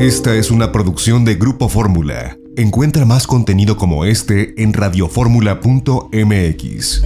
Esta es una producción de Grupo Fórmula. Encuentra más contenido como este en radioformula.mx.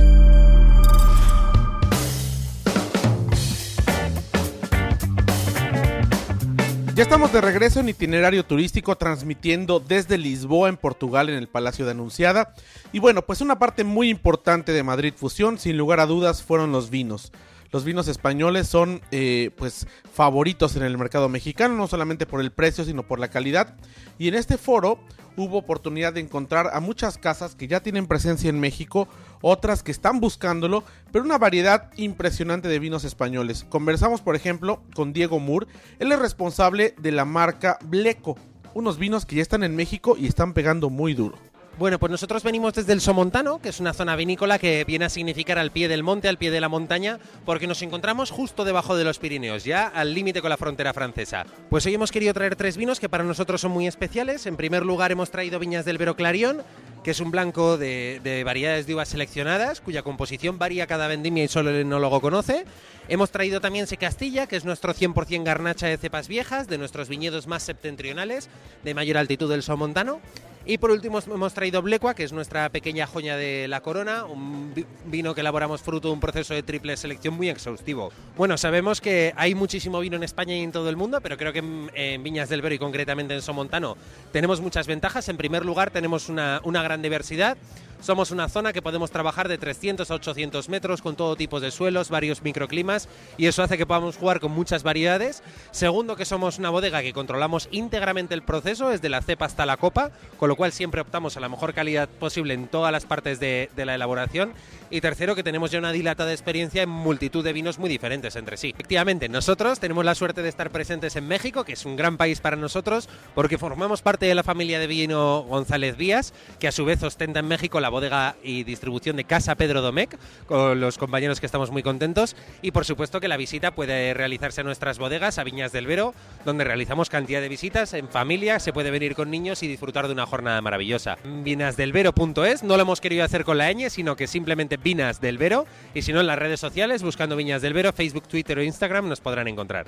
Ya estamos de regreso en itinerario turístico transmitiendo desde Lisboa en Portugal en el Palacio de Anunciada. Y bueno, pues una parte muy importante de Madrid Fusión, sin lugar a dudas, fueron los vinos. Los vinos españoles son eh, pues favoritos en el mercado mexicano, no solamente por el precio, sino por la calidad. Y en este foro hubo oportunidad de encontrar a muchas casas que ya tienen presencia en México, otras que están buscándolo, pero una variedad impresionante de vinos españoles. Conversamos, por ejemplo, con Diego Moore, él es responsable de la marca Bleco, unos vinos que ya están en México y están pegando muy duro. Bueno, pues nosotros venimos desde el Somontano, que es una zona vinícola que viene a significar al pie del monte, al pie de la montaña, porque nos encontramos justo debajo de los Pirineos, ya al límite con la frontera francesa. Pues hoy hemos querido traer tres vinos que para nosotros son muy especiales. En primer lugar hemos traído viñas del Vero Clarion, que es un blanco de, variedades de uvas seleccionadas, cuya composición varía cada vendimia y solo el enólogo conoce. Hemos traído también Secastilla, que es nuestro 100% garnacha de cepas viejas, de nuestros viñedos más septentrionales, de mayor altitud del Somontano. Y por último hemos traído Blecua, que es nuestra pequeña joya de la corona, un vino que elaboramos fruto de un proceso de triple selección muy exhaustivo. Bueno, sabemos que hay muchísimo vino en España y en todo el mundo, pero creo que en, Viñas del Vero y concretamente en Somontano tenemos muchas ventajas. En primer lugar, tenemos una, una gran diversidad. Somos una zona que podemos trabajar de 300 a 800 metros con todo tipo de suelos, varios microclimas y eso hace que podamos jugar con muchas variedades. Segundo, que somos una bodega que controlamos íntegramente el proceso, desde la cepa hasta la copa, con lo cual siempre optamos a la mejor calidad posible en todas las partes de, de la elaboración. Y tercero, que tenemos ya una dilatada experiencia en multitud de vinos muy diferentes entre sí. Efectivamente, nosotros tenemos la suerte de estar presentes en México, que es un gran país para nosotros, porque formamos parte de la familia de vino González Díaz, que a su vez ostenta en México la bodega y distribución de Casa Pedro Domecq, con los compañeros que estamos muy contentos. Y por supuesto que la visita puede realizarse a nuestras bodegas, a Viñas del Vero, donde realizamos cantidad de visitas en familia, se puede venir con niños y disfrutar de una jornada maravillosa. Vinasdelvero.es, no lo hemos querido hacer con la ñ, sino que simplemente Vinas del Vero, y si no en las redes sociales, buscando Viñas del Vero, Facebook, Twitter o Instagram, nos podrán encontrar.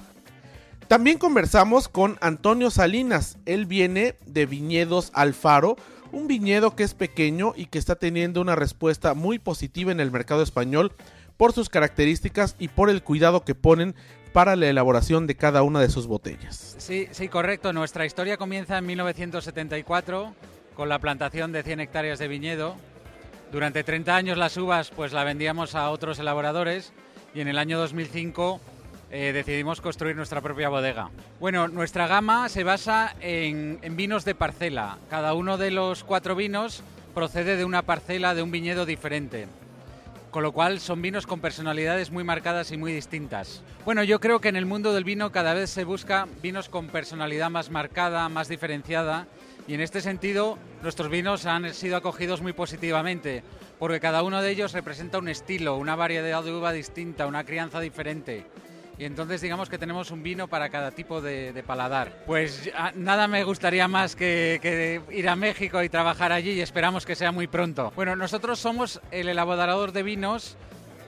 También conversamos con Antonio Salinas, él viene de Viñedos Alfaro, un viñedo que es pequeño y que está teniendo una respuesta muy positiva en el mercado español por sus características y por el cuidado que ponen para la elaboración de cada una de sus botellas. Sí, sí, correcto. Nuestra historia comienza en 1974 con la plantación de 100 hectáreas de viñedo. Durante 30 años las uvas pues la vendíamos a otros elaboradores y en el año 2005 eh, decidimos construir nuestra propia bodega. Bueno, nuestra gama se basa en, vinos de parcela. Cada uno de los cuatro vinos procede de una parcela de un viñedo diferente. Con lo cual son vinos con personalidades muy marcadas y muy distintas. Bueno, yo creo que en el mundo del vino cada vez se busca vinos con personalidad más marcada, más diferenciada. Y en este sentido, nuestros vinos han sido acogidos muy positivamente, porque cada uno de ellos representa un estilo, una variedad de uva distinta, una crianza diferente y entonces digamos que tenemos un vino para cada tipo de, paladar. Pues nada me gustaría más que, ir a México y trabajar allí y esperamos que sea muy pronto. Bueno, nosotros somos el elaborador de vinos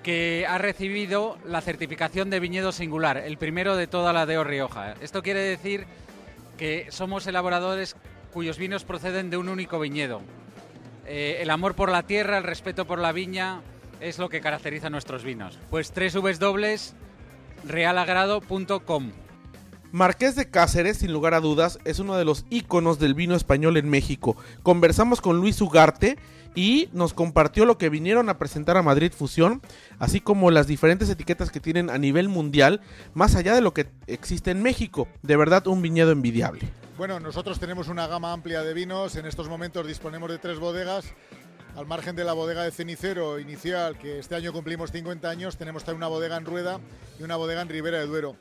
que ha recibido la certificación de viñedo singular, el primero de toda la de Rioja. Esto quiere decir que somos elaboradores cuyos vinos proceden de un único viñedo. Eh, el amor por la tierra, el respeto por la viña es lo que caracteriza nuestros vinos. Pues tres Vs dobles realagrado.com. Marqués de Cáceres, sin lugar a dudas, es uno de los íconos del vino español en México. Conversamos con Luis Ugarte y nos compartió lo que vinieron a presentar a Madrid Fusión, así como las diferentes etiquetas que tienen a nivel mundial, más allá de lo que existe en México. De verdad, un viñedo envidiable. Bueno, nosotros tenemos una gama amplia de vinos, en estos momentos disponemos de tres bodegas al margen de la bodega de cenicero inicial, que este año cumplimos 50 años, tenemos también una bodega en Rueda y una bodega en Ribera de Duero.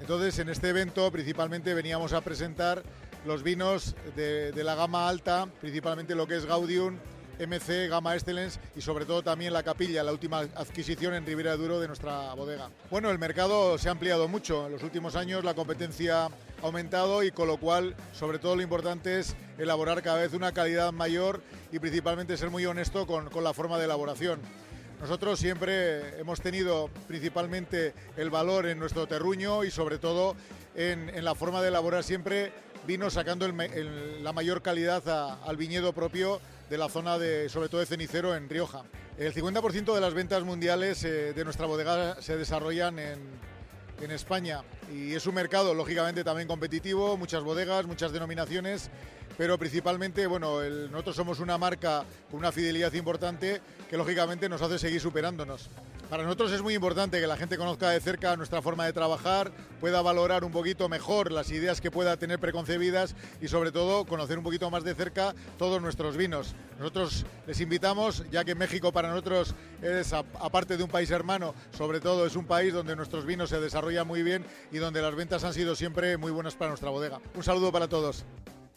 Entonces, en este evento principalmente veníamos a presentar los vinos de, la gama alta, principalmente lo que es Gaudium, MC, Gama Excellence y sobre todo también la capilla, la última adquisición en Ribera de Duro de nuestra bodega. Bueno, el mercado se ha ampliado mucho. En los últimos años la competencia ha aumentado y con lo cual, sobre todo lo importante es elaborar cada vez una calidad mayor y principalmente ser muy honesto con, con la forma de elaboración. Nosotros siempre hemos tenido principalmente el valor en nuestro terruño y sobre todo en, en la forma de elaborar siempre vinos sacando la mayor calidad al viñedo propio de la zona de, sobre todo de cenicero en Rioja. El 50% de las ventas mundiales eh, de nuestra bodega se desarrollan en, en España y es un mercado lógicamente también competitivo, muchas bodegas, muchas denominaciones pero principalmente, bueno, nosotros somos una marca con una fidelidad importante que lógicamente nos hace seguir superándonos. Para nosotros es muy importante que la gente conozca de cerca nuestra forma de trabajar, pueda valorar un poquito mejor las ideas que pueda tener preconcebidas y sobre todo conocer un poquito más de cerca todos nuestros vinos. Nosotros les invitamos, ya que México para nosotros es, aparte de un país hermano, sobre todo es un país donde nuestros vinos se desarrollan muy bien y donde las ventas han sido siempre muy buenas para nuestra bodega. Un saludo para todos.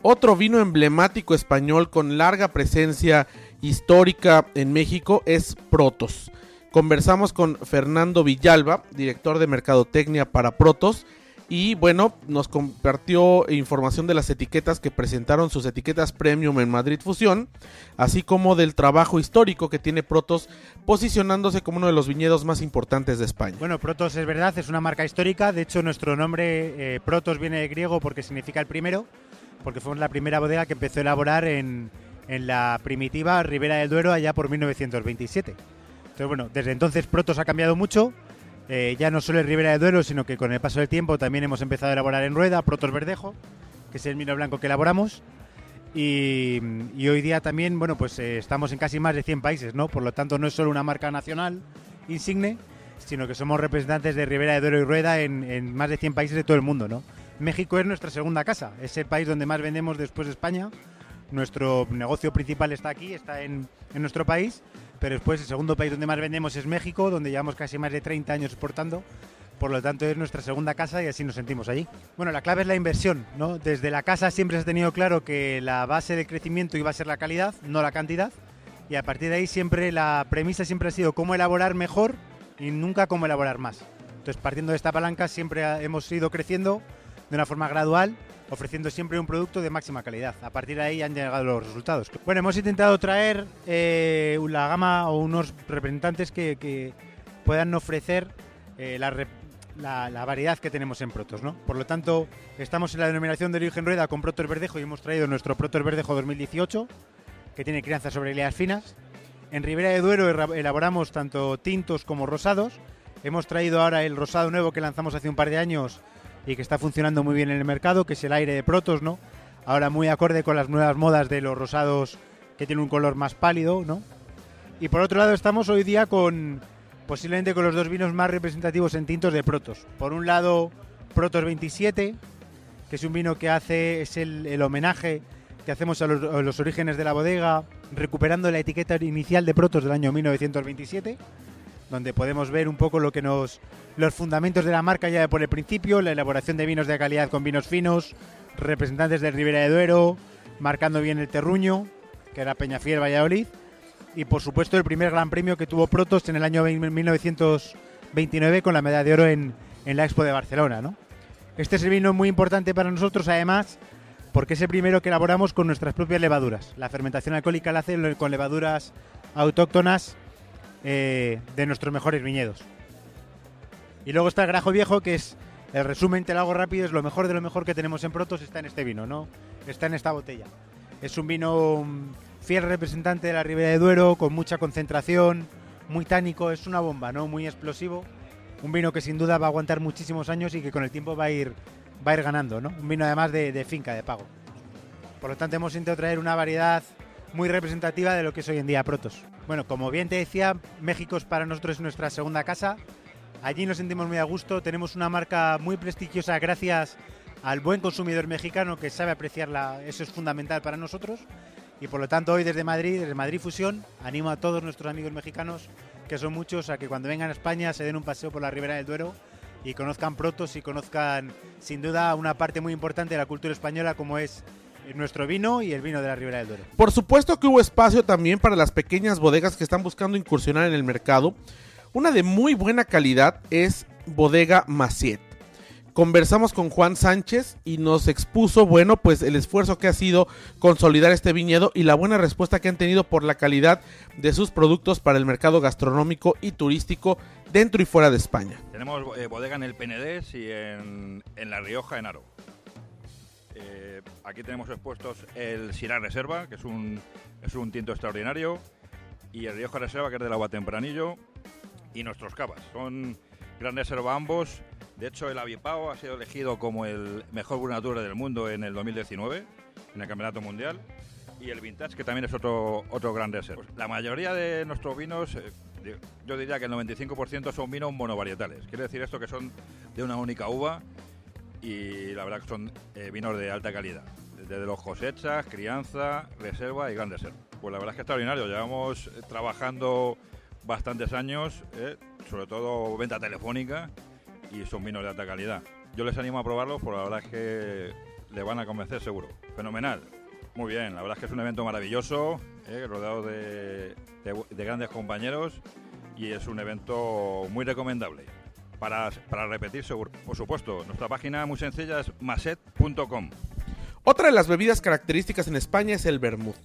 Otro vino emblemático español con larga presencia histórica en México es Protos. Conversamos con Fernando Villalba, director de Mercadotecnia para Protos, y bueno, nos compartió información de las etiquetas que presentaron sus etiquetas premium en Madrid Fusión, así como del trabajo histórico que tiene Protos posicionándose como uno de los viñedos más importantes de España. Bueno, Protos es verdad, es una marca histórica, de hecho nuestro nombre eh, Protos viene de griego porque significa el primero porque fue la primera bodega que empezó a elaborar en, la primitiva Ribera del Duero allá por 1927. Entonces, bueno, desde entonces Protos ha cambiado mucho. Eh, ya no solo en Ribera del Duero, sino que con el paso del tiempo también hemos empezado a elaborar en rueda Protos Verdejo, que es el vino blanco que elaboramos. Y, hoy día también, bueno, pues eh, estamos en casi más de 100 países, ¿no? Por lo tanto, no es solo una marca nacional insigne, sino que somos representantes de Ribera del Duero y Rueda en, en más de 100 países de todo el mundo, ¿no? México es nuestra segunda casa, es el país donde más vendemos después de España. Nuestro negocio principal está aquí, está en, nuestro país, pero después el segundo país donde más vendemos es México, donde llevamos casi más de 30 años exportando. Por lo tanto, es nuestra segunda casa y así nos sentimos allí. Bueno, la clave es la inversión, ¿no? Desde la casa siempre se ha tenido claro que la base de crecimiento iba a ser la calidad, no la cantidad. Y a partir de ahí siempre la premisa siempre ha sido cómo elaborar mejor y nunca cómo elaborar más. Entonces, partiendo de esta palanca, siempre hemos ido creciendo de una forma gradual, ofreciendo siempre un producto de máxima calidad. A partir de ahí han llegado los resultados. Bueno, hemos intentado traer eh, la gama o unos representantes que, puedan ofrecer eh, la, variedad que tenemos en Protos. ¿no? Por lo tanto, estamos en la denominación de origen rueda con Protos Verdejo y hemos traído nuestro Protos Verdejo 2018, que tiene crianza sobre ileas finas. En Ribera de Duero elaboramos tanto tintos como rosados. Hemos traído ahora el rosado nuevo que lanzamos hace un par de años y que está funcionando muy bien en el mercado, que es el aire de Protos, ¿no? Ahora muy acorde con las nuevas modas de los rosados que tienen un color más pálido, ¿no? Y por otro lado estamos hoy día con posiblemente con los dos vinos más representativos en tintos de Protos. Por un lado, Protos 27, que es un vino que hace, es el, homenaje que hacemos a los, a los, orígenes de la bodega, recuperando la etiqueta inicial de Protos del año 1927 donde podemos ver un poco lo que nos los fundamentos de la marca ya por el principio, la elaboración de vinos de calidad con vinos finos, representantes de Ribera de Duero, marcando bien el terruño, que era Peñafiel Valladolid, y por supuesto el primer gran premio que tuvo Protos en el año 1929 con la medalla de oro en, en la Expo de Barcelona. ¿no? Este es el vino muy importante para nosotros, además, porque es el primero que elaboramos con nuestras propias levaduras. La fermentación alcohólica la hace con levaduras autóctonas eh, de nuestros mejores viñedos. Y luego está el Grajo Viejo, que es el resumen, te lo rápido, es lo mejor de lo mejor que tenemos en Protos, está en este vino, ¿no? Está en esta botella. Es un vino mm, fiel representante de la Ribera de Duero, con mucha concentración, muy tánico, es una bomba, ¿no? Muy explosivo. Un vino que sin duda va a aguantar muchísimos años y que con el tiempo va a ir, va a ir ganando, ¿no? Un vino además de, de finca, de pago. Por lo tanto, hemos intentado traer una variedad muy representativa de lo que es hoy en día Protos. Bueno, como bien te decía, México es para nosotros nuestra segunda casa. Allí nos sentimos muy a gusto, tenemos una marca muy prestigiosa gracias al buen consumidor mexicano que sabe apreciarla, eso es fundamental para nosotros. Y por lo tanto hoy desde Madrid, desde Madrid Fusión, animo a todos nuestros amigos mexicanos, que son muchos, a que cuando vengan a España se den un paseo por la Ribera del Duero y conozcan Protos y conozcan sin duda una parte muy importante de la cultura española como es nuestro vino y el vino de la Ribera del Duero. Por supuesto que hubo espacio también para las pequeñas bodegas que están buscando incursionar en el mercado. Una de muy buena calidad es Bodega Maciet. Conversamos con Juan Sánchez y nos expuso, bueno, pues el esfuerzo que ha sido consolidar este viñedo y la buena respuesta que han tenido por la calidad de sus productos para el mercado gastronómico y turístico dentro y fuera de España. Tenemos eh, bodega en el Penedés y en, en La Rioja, en Aro. Eh, aquí tenemos expuestos el Syrah Reserva, que es un, es un tinto extraordinario, y el Rioja Reserva, que es del agua tempranillo, y nuestros cavas. Son gran reserva ambos. De hecho, el Avipao ha sido elegido como el mejor Burnatura del mundo en el 2019, en el Campeonato Mundial. Y el Vintage, que también es otro, otro gran reserva. La mayoría de nuestros vinos, eh, yo diría que el 95% son vinos monovarietales. Quiere decir esto que son de una única uva y la verdad que son eh, vinos de alta calidad. Desde los cosechas, crianza, reserva y gran reserva. Pues la verdad es que extraordinario. Llevamos eh, trabajando bastantes años, eh, sobre todo venta telefónica y son vinos de alta calidad. Yo les animo a probarlos, porque la verdad es que le van a convencer seguro. Fenomenal. Muy bien, la verdad es que es un evento maravilloso, rodeado de grandes compañeros y es un evento muy recomendable para, repetir seguro. Por supuesto, nuestra página muy sencilla es maset.com. Otra de las bebidas características en España es el vermut.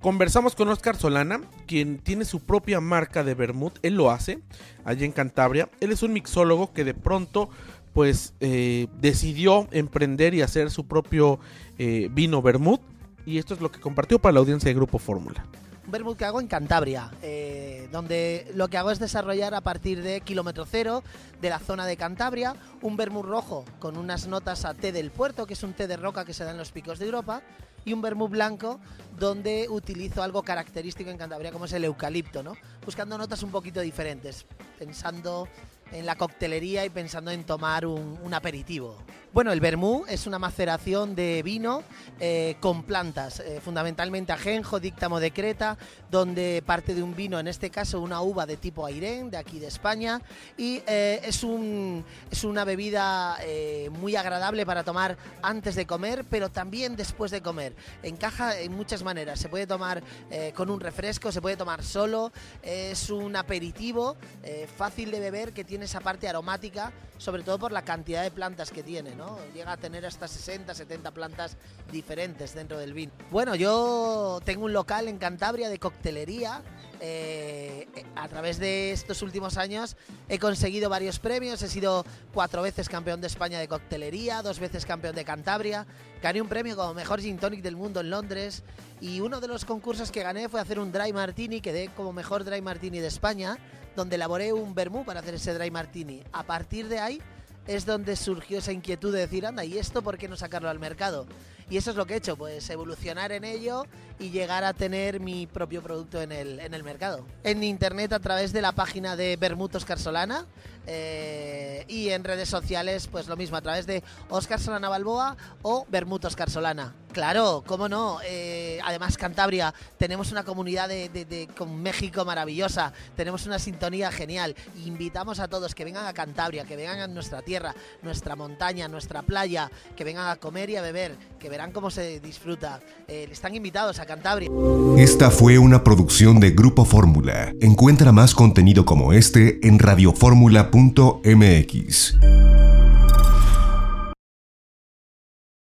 Conversamos con Oscar Solana, quien tiene su propia marca de vermut. Él lo hace allí en Cantabria. Él es un mixólogo que de pronto pues eh, decidió emprender y hacer su propio eh, vino vermut. Y esto es lo que compartió para la audiencia de Grupo Fórmula vermut que hago en Cantabria, eh, donde lo que hago es desarrollar a partir de kilómetro cero de la zona de Cantabria un vermut rojo con unas notas a té del puerto, que es un té de roca que se da en los picos de Europa, y un vermut blanco donde utilizo algo característico en Cantabria como es el eucalipto, ¿no? Buscando notas un poquito diferentes, pensando en la coctelería y pensando en tomar un, aperitivo. Bueno, el vermú es una maceración de vino eh, con plantas, eh, fundamentalmente ajenjo, díctamo de Creta, donde parte de un vino, en este caso una uva de tipo Airén, de aquí de España, y eh, es, un, es una bebida muy agradable para tomar antes de comer, pero también después de comer. Encaja en muchas maneras, se puede tomar con un refresco, se puede tomar solo, es un aperitivo fácil de beber que tiene esa parte aromática, sobre todo por la cantidad de plantas que tiene, ¿no? Llega a tener hasta 60, 70 plantas diferentes dentro del vino. Bueno, yo tengo un local en Cantabria de coctelería. Eh, a través de estos últimos años he conseguido varios premios. He sido cuatro veces campeón de España de coctelería, dos veces campeón de Cantabria. Gané un premio como mejor gin tonic del mundo en Londres. Y uno de los concursos que gané fue hacer un dry martini, quedé como mejor dry martini de España donde elaboré un vermú para hacer ese dry martini. A partir de ahí es donde surgió esa inquietud de decir, anda, ¿y esto por qué no sacarlo al mercado? Y eso es lo que he hecho, pues evolucionar en ello y llegar a tener mi propio producto en el, en el mercado. En internet a través de la página de Bermutos Carsolana eh, y en redes sociales pues lo mismo a través de Oscar Solana Balboa o Bermutos Carsolana. Claro, cómo no. Eh, además, Cantabria, tenemos una comunidad de, con México maravillosa, tenemos una sintonía genial. Invitamos a todos que vengan a Cantabria, que vengan a nuestra tierra, nuestra montaña, nuestra playa, que vengan a comer y a beber, que verán cómo se disfruta. Eh, están invitados a Cantabria. Esta fue una producción de Grupo Fórmula. Encuentra más contenido como este en radioformula.mx.